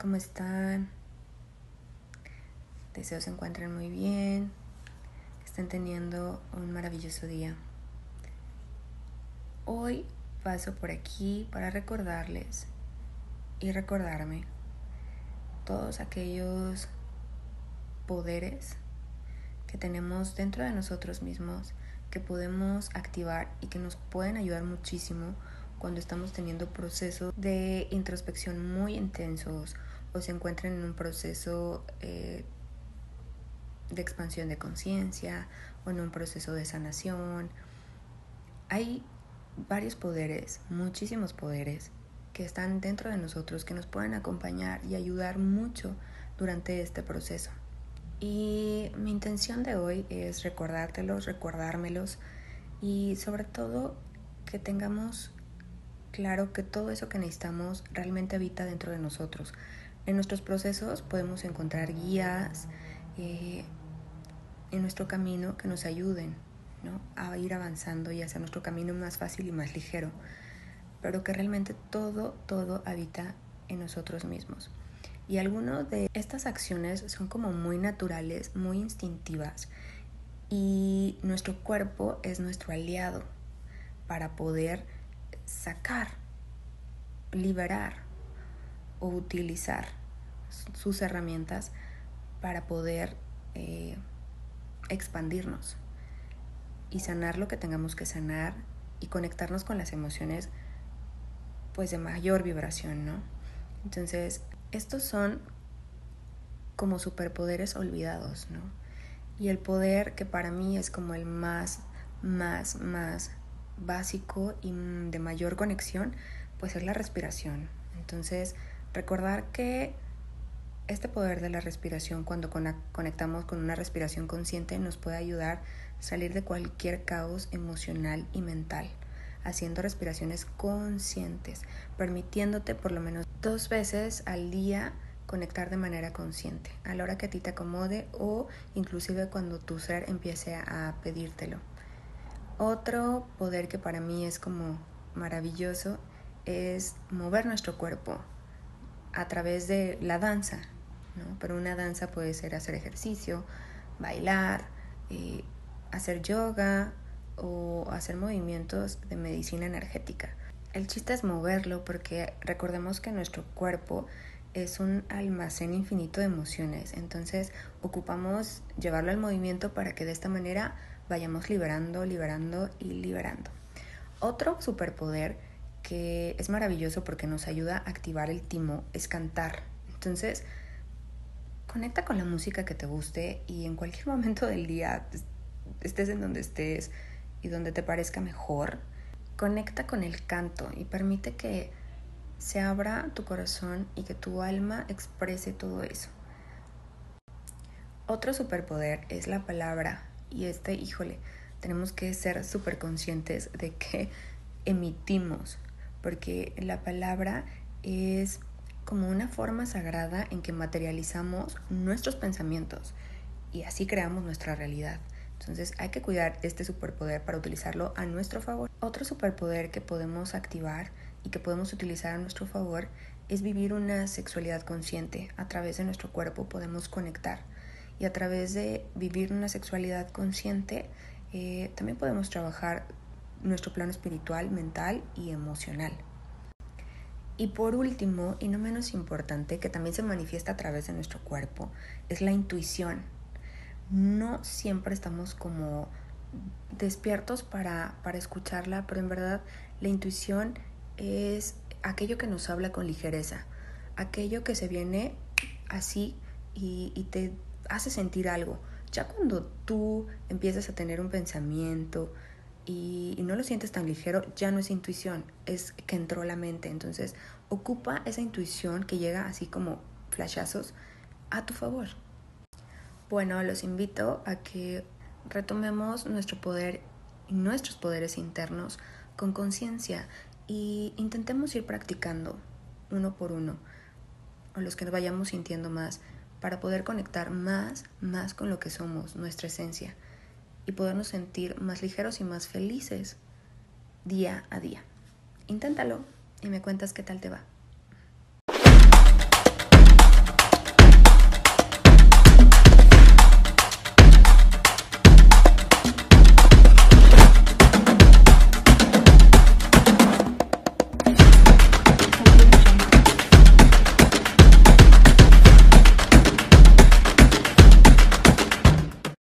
¿cómo están? Deseo se encuentren muy bien, que estén teniendo un maravilloso día. Hoy paso por aquí para recordarles y recordarme todos aquellos poderes que tenemos dentro de nosotros mismos que podemos activar y que nos pueden ayudar muchísimo cuando estamos teniendo procesos de introspección muy intensos o se encuentran en un proceso eh, de expansión de conciencia o en un proceso de sanación. Hay varios poderes, muchísimos poderes que están dentro de nosotros que nos pueden acompañar y ayudar mucho durante este proceso. Y mi intención de hoy es recordártelos, recordármelos y sobre todo que tengamos claro que todo eso que necesitamos realmente habita dentro de nosotros. En nuestros procesos podemos encontrar guías eh, en nuestro camino que nos ayuden ¿no? a ir avanzando y hacer nuestro camino más fácil y más ligero, pero que realmente todo, todo habita en nosotros mismos. Y algunas de estas acciones son como muy naturales, muy instintivas, y nuestro cuerpo es nuestro aliado para poder sacar, liberar o utilizar sus herramientas para poder eh, expandirnos y sanar lo que tengamos que sanar y conectarnos con las emociones pues de mayor vibración, ¿no? Entonces, estos son como superpoderes olvidados, ¿no? Y el poder que para mí es como el más, más, más básico y de mayor conexión, pues es la respiración. Entonces, recordar que este poder de la respiración, cuando conectamos con una respiración consciente, nos puede ayudar a salir de cualquier caos emocional y mental, haciendo respiraciones conscientes, permitiéndote por lo menos dos veces al día conectar de manera consciente, a la hora que a ti te acomode o inclusive cuando tu ser empiece a pedírtelo. Otro poder que para mí es como maravilloso es mover nuestro cuerpo a través de la danza, ¿no? Pero una danza puede ser hacer ejercicio, bailar, eh, hacer yoga o hacer movimientos de medicina energética. El chiste es moverlo porque recordemos que nuestro cuerpo es un almacén infinito de emociones, entonces ocupamos llevarlo al movimiento para que de esta manera vayamos liberando, liberando y liberando. Otro superpoder que es maravilloso porque nos ayuda a activar el timo es cantar. Entonces, conecta con la música que te guste y en cualquier momento del día, estés en donde estés y donde te parezca mejor, conecta con el canto y permite que se abra tu corazón y que tu alma exprese todo eso. Otro superpoder es la palabra y este, híjole, tenemos que ser súper conscientes de que emitimos, porque la palabra es como una forma sagrada en que materializamos nuestros pensamientos y así creamos nuestra realidad. Entonces hay que cuidar este superpoder para utilizarlo a nuestro favor. Otro superpoder que podemos activar y que podemos utilizar a nuestro favor es vivir una sexualidad consciente. A través de nuestro cuerpo podemos conectar y a través de vivir una sexualidad consciente eh, también podemos trabajar nuestro plano espiritual, mental y emocional. Y por último, y no menos importante, que también se manifiesta a través de nuestro cuerpo, es la intuición. No siempre estamos como despiertos para, para escucharla, pero en verdad la intuición es aquello que nos habla con ligereza, aquello que se viene así y, y te hace sentir algo. Ya cuando tú empiezas a tener un pensamiento y, no lo sientes tan ligero, ya no es intuición, es que entró la mente. Entonces, ocupa esa intuición que llega así como flashazos a tu favor. Bueno, los invito a que retomemos nuestro poder y nuestros poderes internos con conciencia y intentemos ir practicando uno por uno, o los que nos vayamos sintiendo más para poder conectar más, más con lo que somos, nuestra esencia, y podernos sentir más ligeros y más felices día a día. Inténtalo y me cuentas qué tal te va.